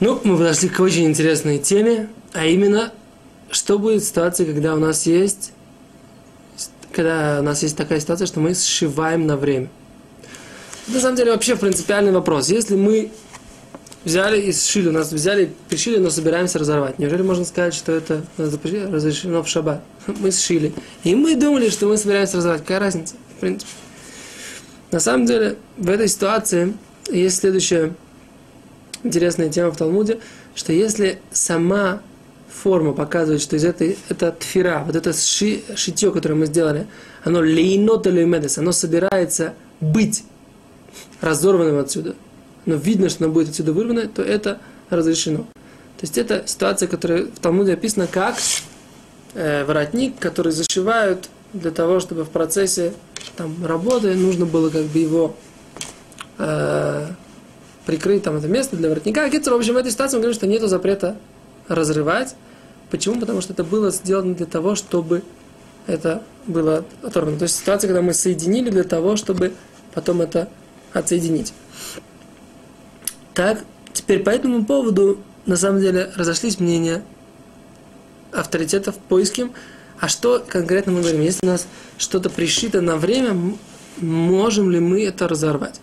Ну, мы подошли к очень интересной теме, а именно, что будет в ситуации, когда у нас есть, когда у нас есть такая ситуация, что мы сшиваем на время. На самом деле вообще принципиальный вопрос. Если мы взяли и сшили, у нас взяли, пришили, но собираемся разорвать. Неужели можно сказать, что это разрешено в шаббат? Мы сшили. И мы думали, что мы собираемся разорвать. Какая разница? В принципе. На самом деле, в этой ситуации есть следующая интересная тема в Талмуде, что если сама форма показывает, что из этой, это тфира, вот это ши, шитье, которое мы сделали, оно лейнота леймедес, оно собирается быть разорванным отсюда, но видно, что оно будет отсюда вырвано, то это разрешено. То есть это ситуация, которая в Талмуде описана как э, воротник, который зашивают для того, чтобы в процессе там, работы нужно было как бы его э, прикрыть там это место для воротника. Гитцер, в общем, в этой ситуации мы говорим, что нет запрета разрывать. Почему? Потому что это было сделано для того, чтобы это было оторвано. То есть ситуация, когда мы соединили для того, чтобы потом это отсоединить. Так, теперь по этому поводу, на самом деле, разошлись мнения авторитетов поиским. А что конкретно мы говорим? Если у нас что-то пришито на время, можем ли мы это разорвать?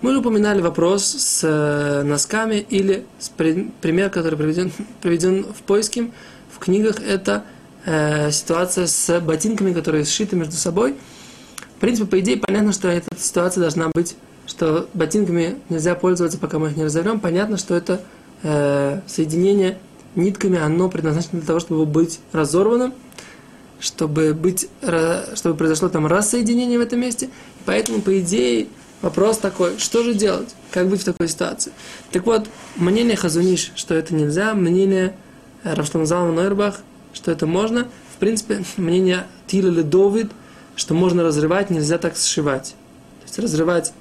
Мы уже упоминали вопрос с э, носками или с пример, который приведен, приведен в поиске в книгах, это э, ситуация с ботинками, которые сшиты между собой. В принципе, по идее, понятно, что эта ситуация должна быть, что ботинками нельзя пользоваться, пока мы их не разорвем. Понятно, что это э, соединение нитками, оно предназначено для того, чтобы быть разорванным, чтобы, быть, чтобы произошло там рассоединение в этом месте. Поэтому, по идее, вопрос такой, что же делать? Как быть в такой ситуации? Так вот, мнение Хазуниш, что это нельзя, мнение Равштамзалма Нойрбах, что это можно. В принципе, мнение Тила Ледовид, что можно разрывать, нельзя так сшивать. То есть разрывать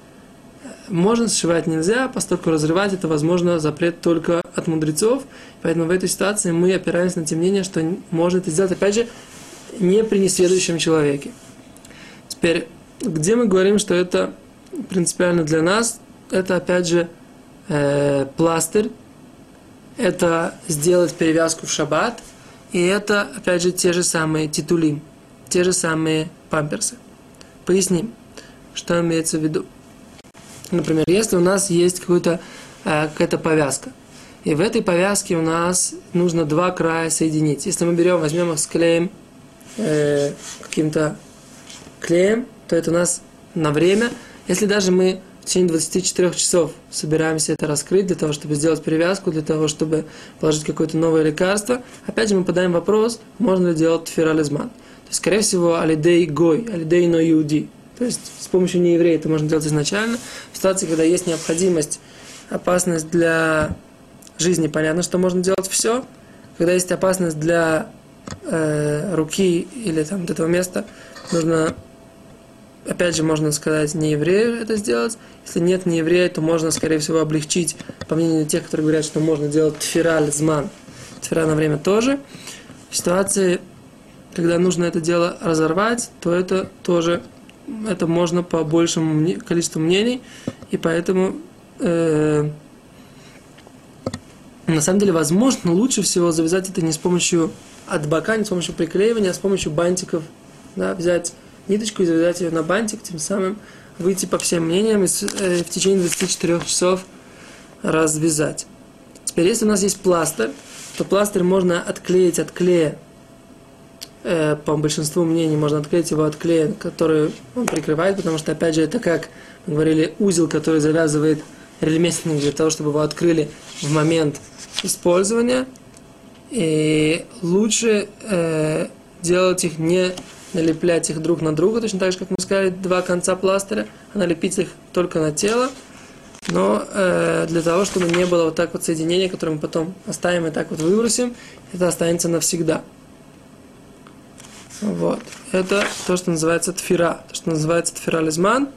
э, можно, сшивать нельзя, поскольку разрывать это, возможно, запрет только от мудрецов. Поэтому в этой ситуации мы опираемся на те мнения, что можно это сделать, опять же, не при несведущем человеке. Теперь, где мы говорим, что это принципиально для нас, это опять же э, пластырь, это сделать перевязку в шаббат, и это, опять же, те же самые титулим, те же самые памперсы. Поясним, что имеется в виду. Например, если у нас есть какая-то э, какая повязка, и в этой повязке у нас нужно два края соединить. Если мы берем, возьмем их, склеим э, каким-то клеем, то это у нас на время. Если даже мы в течение 24 часов собираемся это раскрыть для того, чтобы сделать перевязку, для того, чтобы положить какое-то новое лекарство. Опять же, мы подаем вопрос, можно ли делать тфирализман. То есть, скорее всего, алидей гой, алидей но иуди. То есть, с помощью нееврея это можно делать изначально. В ситуации, когда есть необходимость, опасность для жизни, понятно, что можно делать все. Когда есть опасность для э, руки или там вот этого места, нужно опять же, можно сказать, не еврею это сделать. Если нет не еврея, то можно, скорее всего, облегчить, по мнению тех, которые говорят, что можно делать тфираль зман. Тфира на время тоже. В ситуации, когда нужно это дело разорвать, то это тоже это можно по большему количеству мнений, и поэтому э, на самом деле возможно лучше всего завязать это не с помощью от бока, не с помощью приклеивания, а с помощью бантиков, да, взять ниточку и завязать ее на бантик, тем самым выйти по всем мнениям и э, в течение 24 часов развязать. Теперь, если у нас есть пластырь, то пластырь можно отклеить от клея, э, по большинству мнений, можно отклеить его от клея, который он прикрывает, потому что, опять же, это как мы говорили, узел, который завязывает ремесленник для того, чтобы его открыли в момент использования. И лучше э, делать их не налеплять их друг на друга, точно так же, как мы сказали, два конца пластыря, а налепить их только на тело, но э, для того, чтобы не было вот так вот соединения, которое мы потом оставим и так вот выбросим, это останется навсегда. Вот. Это то, что называется тфира, то, что называется тфирализман.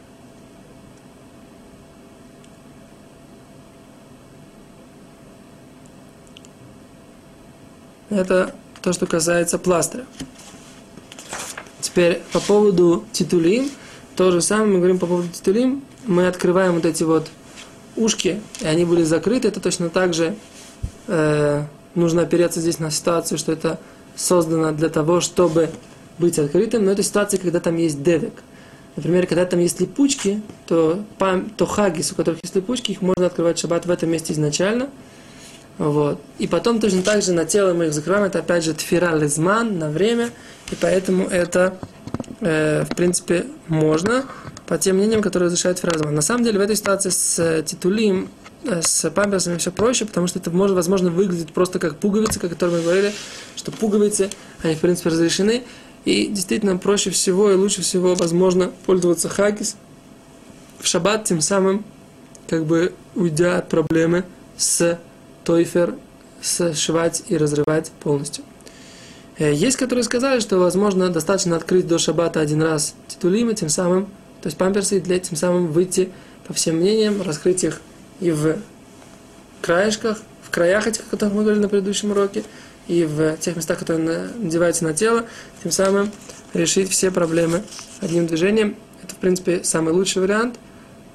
Это то, что касается пластыря. Теперь по поводу титулим, то же самое мы говорим по поводу титулим. Мы открываем вот эти вот ушки, и они были закрыты. Это точно так же э, нужно опереться здесь на ситуацию, что это создано для того, чтобы быть открытым, но это ситуация, когда там есть девек. Например, когда там есть липучки, то, то хагис, у которых есть липучки, их можно открывать шаббат в этом месте изначально. Вот. И потом точно так же на тело мы их закрываем. Это опять же тфира лизман на время. И поэтому это, э, в принципе, можно по тем мнениям, которые разрешают фразман. На самом деле в этой ситуации с э, титулим, э, с памперсами все проще, потому что это может, возможно, выглядит просто как пуговицы, о которых мы говорили, что пуговицы, они, в принципе, разрешены. И действительно проще всего и лучше всего возможно пользоваться хагис в шаббат, тем самым как бы уйдя от проблемы с тойфер, сшивать и разрывать полностью. Э, есть, которые сказали, что возможно достаточно открыть до шаббата один раз титулимы, тем самым, то есть памперсы, для тем самым выйти по всем мнениям, раскрыть их и в краешках, в краях этих, о которых мы говорили на предыдущем уроке, и в тех местах, которые надеваются на тело, тем самым решить все проблемы одним движением. Это, в принципе, самый лучший вариант.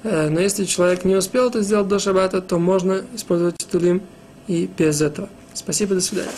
Э, но если человек не успел это сделать до шаббата, то можно использовать титулим и без этого. Спасибо, до свидания.